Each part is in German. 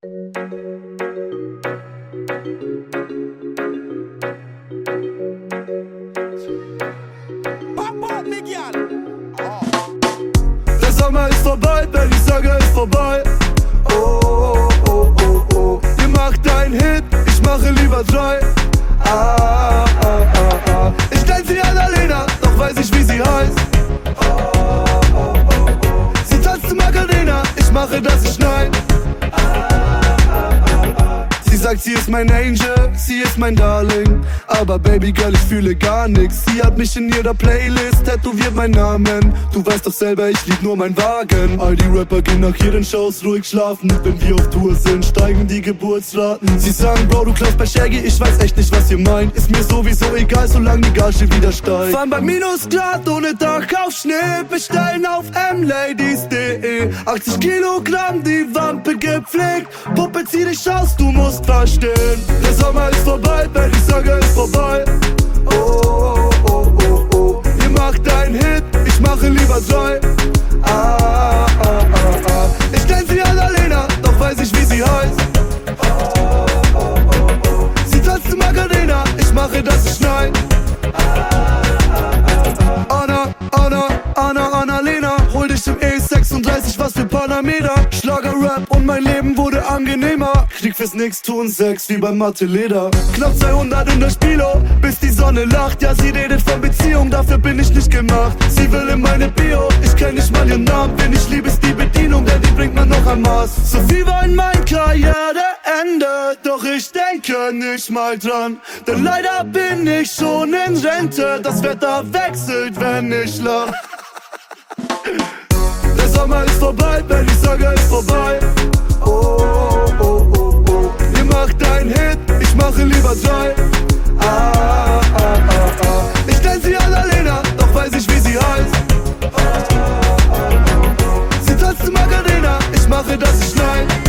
Der Sommer ist vorbei, ich sage, ist vorbei. Oh, oh, oh, oh, oh. Ihr macht einen Hit, ich mache lieber drei. Ah, ah, ah, ah. Ich nenn sie Annalena, doch weiß ich, wie sie heißt. Oh, oh, oh, oh. Sie tanzt zu Macarena, ich mache, dass ich nein. Sagt, sie ist mein Angel, sie ist mein Darling. Aber Baby Girl, ich fühle gar nix. Sie hat mich in ihrer Playlist tätowiert mein Namen. Du weißt doch selber, ich lieb nur mein Wagen. All die Rapper gehen nach ihren Shows ruhig schlafen. Wenn wir auf Tour sind, steigen die Geburtsraten. Sie sagen, Bro, du klaust bei Shaggy, ich weiß echt nicht, was ihr meint. Ist mir sowieso egal, solange die Gage wieder steigt. Fahren bei Minusgrad ohne Dach auf Schnee. Bestellen auf mladies.de. 80 Kilogramm, die Wampe gepflegt. Puppe, zieh dich aus, du musst verstehen. Der Sommer ist vorbei, wenn ich sage, ist vorbei. Oh, oh, oh, oh, oh. Ihr macht einen Hit, ich mache lieber drei. Ah, ah, ah, ah. Ich nenn sie Annalena, doch weiß ich, wie sie heißt. Oh, oh, oh, oh. Sie tanzt zu Macarena, ich mache, dass ich nein. Anna, 36, was für Panamera. Schlager-Rap und mein Leben wurde angenehmer. Krieg fürs Nix, tun Sex wie beim Mathe-Leder. Knapp 200 in der Spilo, bis die Sonne lacht. Ja, sie redet von Beziehung, dafür bin ich nicht gemacht. Sie will in meine Bio, ich kenn nicht mal ihren Namen. Wenn ich liebe, ist die Bedienung, denn die bringt man noch am Maß. So viel war in meiner Karriereende, doch ich denke nicht mal dran. Denn leider bin ich schon in Rente. Das Wetter wechselt, wenn ich lach. Sommer ist vorbei, ich sage, ist vorbei. Oh, oh, oh, oh, oh. Ihr macht einen Hit, ich mache lieber drei. Ah, ah, ah, ah. Ich nenn sie Annalena, doch weiß ich, wie sie heißt. Sie tanzt Macarena, ich mache, dass ich nein.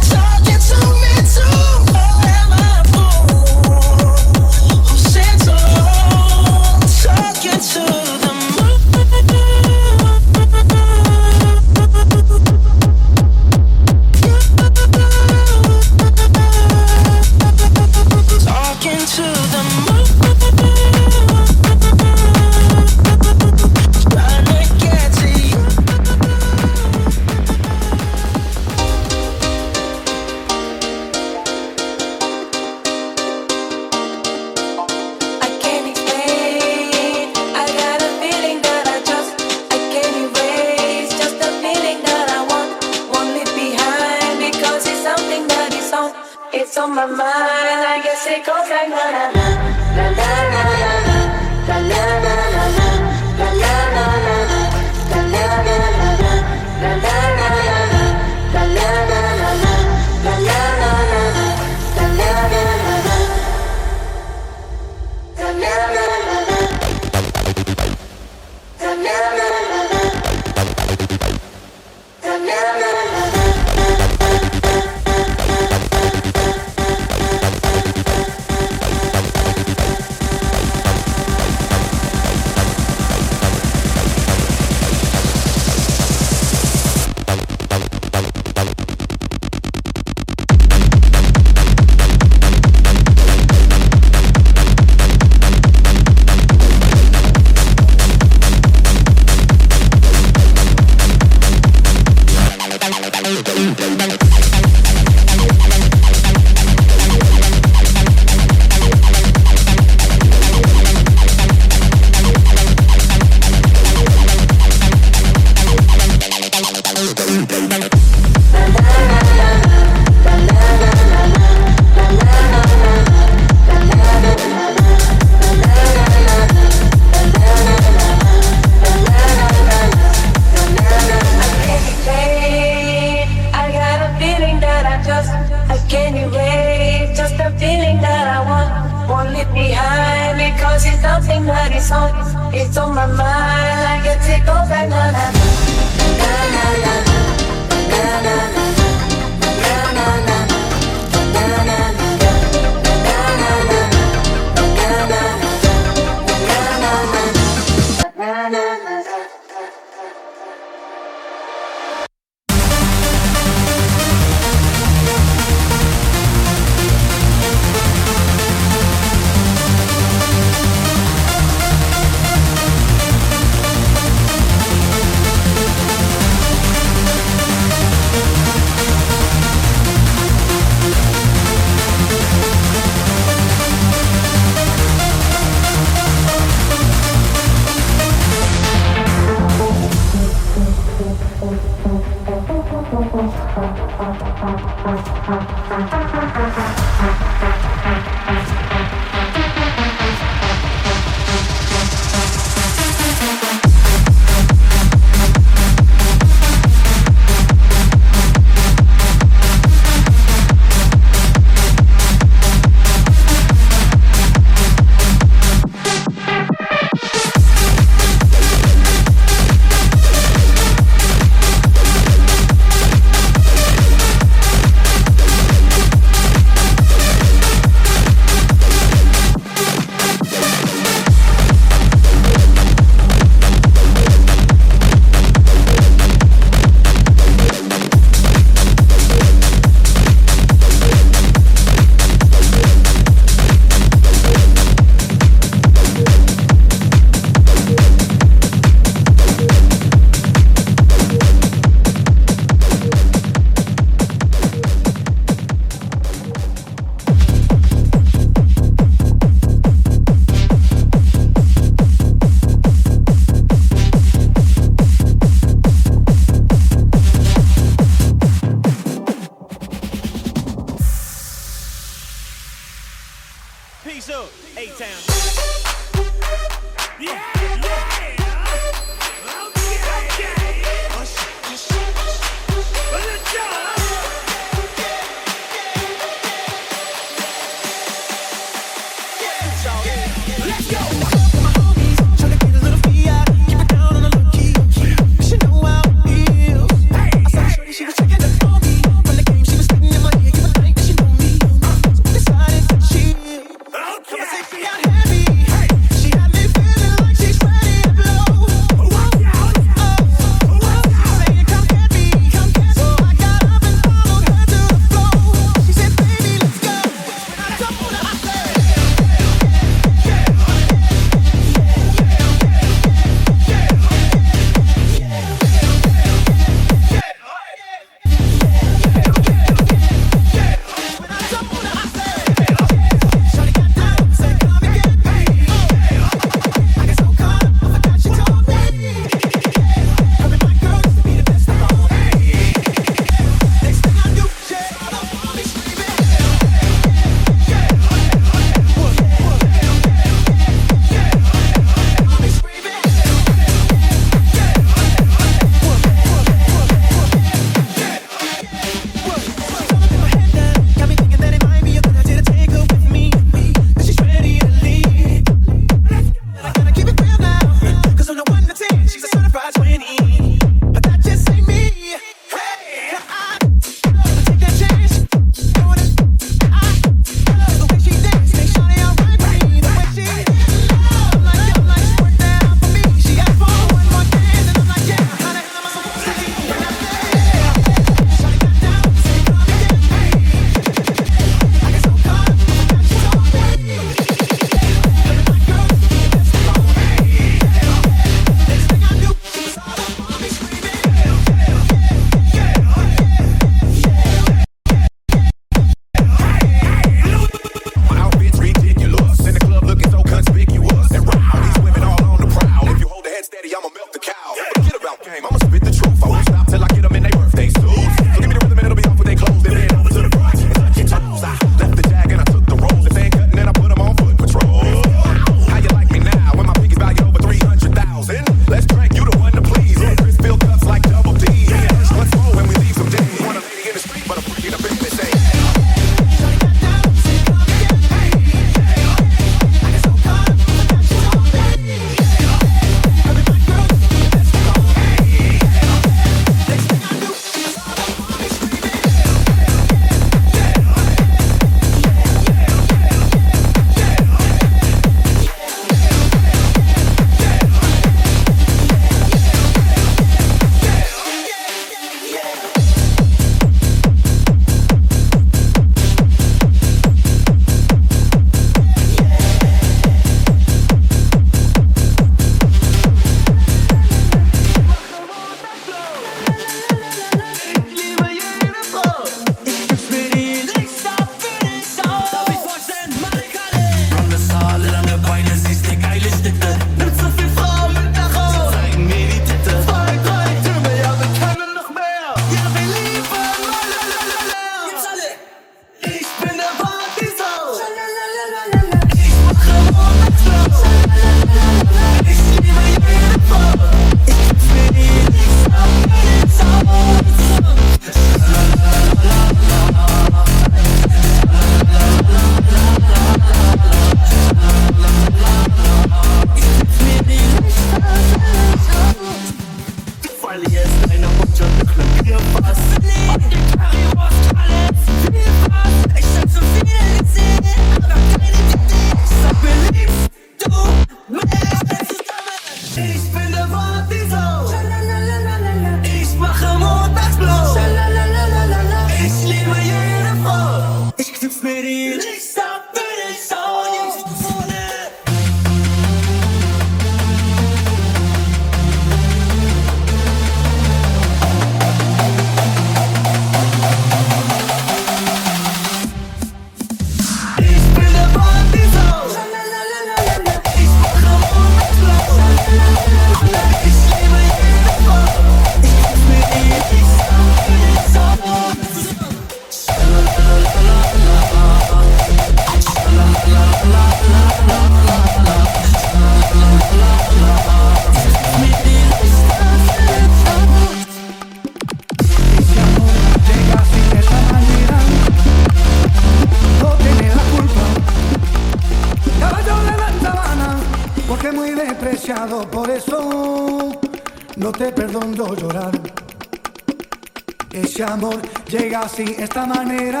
amor llega así, esta manera,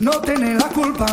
no tiene la culpa.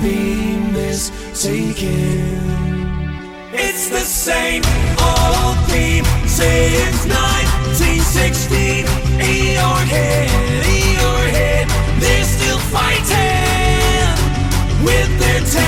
be mistaken. It's the same old theme since 1916. In your head, in your head, they're still fighting with their.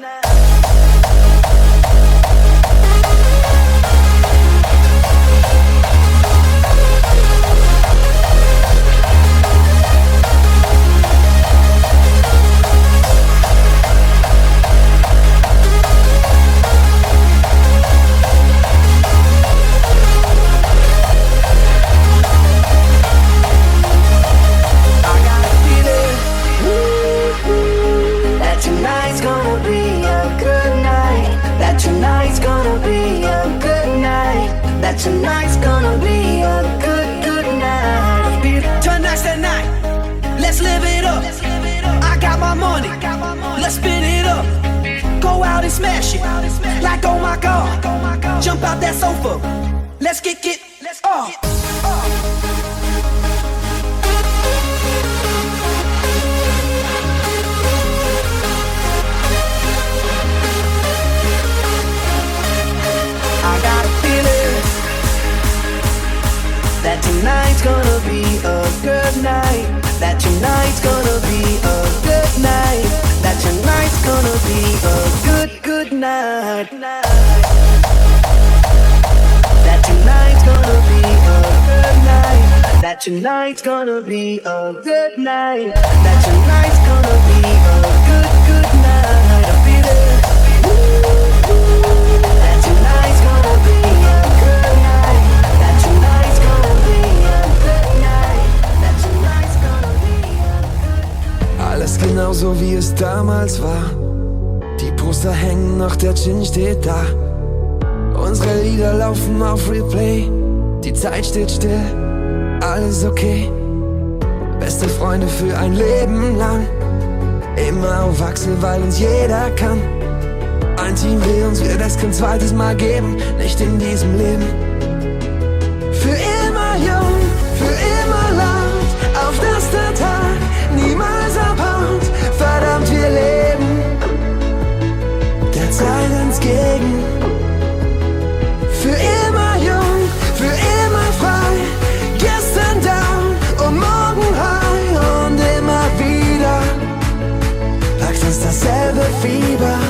Jump out that sofa. Let's get it. Let's oh. I got a feeling that tonight's gonna be a good night. That tonight's gonna be a good night. That tonight's gonna be a good, good night. That tonight's gonna be a good night. That tonight's gonna be a good, good night. I feel it. Alles genauso wie es damals war. Die Poster hängen noch, der Gin steht da. Unsere Lieder laufen auf Replay. Die Zeit steht still, alles okay. Beste Freunde für ein Leben lang. Immer auf Achse, weil uns jeder kann. Ein Team wie uns wird es kein zweites Mal geben, nicht in diesem Leben. Für immer jung, für immer laut, auf dass der Tag niemals abhaut. Verdammt, wir leben der Zeit entgegen. fever.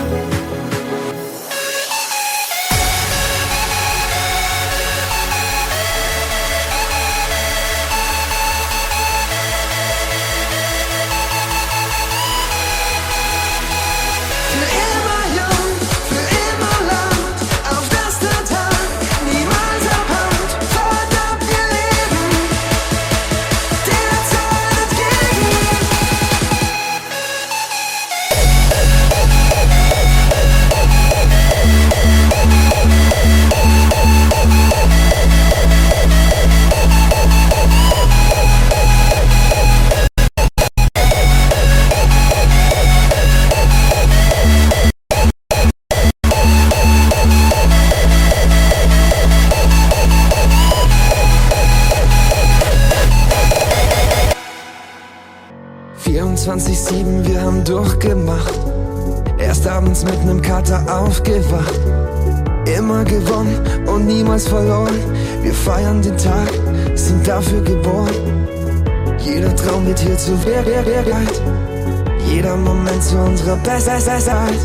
Immer gewonnen und niemals verloren. Wir feiern den Tag, sind dafür geboren. Jeder Traum wird hier zu Wirklichkeit. Jeder Moment zu unserer Bestzeit.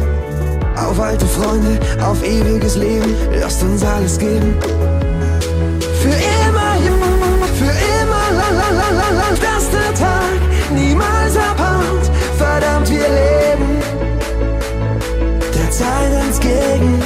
Auf alte Freunde, auf ewiges Leben, lasst uns alles geben. Für immer jung, für immer la la la la la, dass der Tag niemals abhaut. Verdammt, wir leben der Zeit entgegen.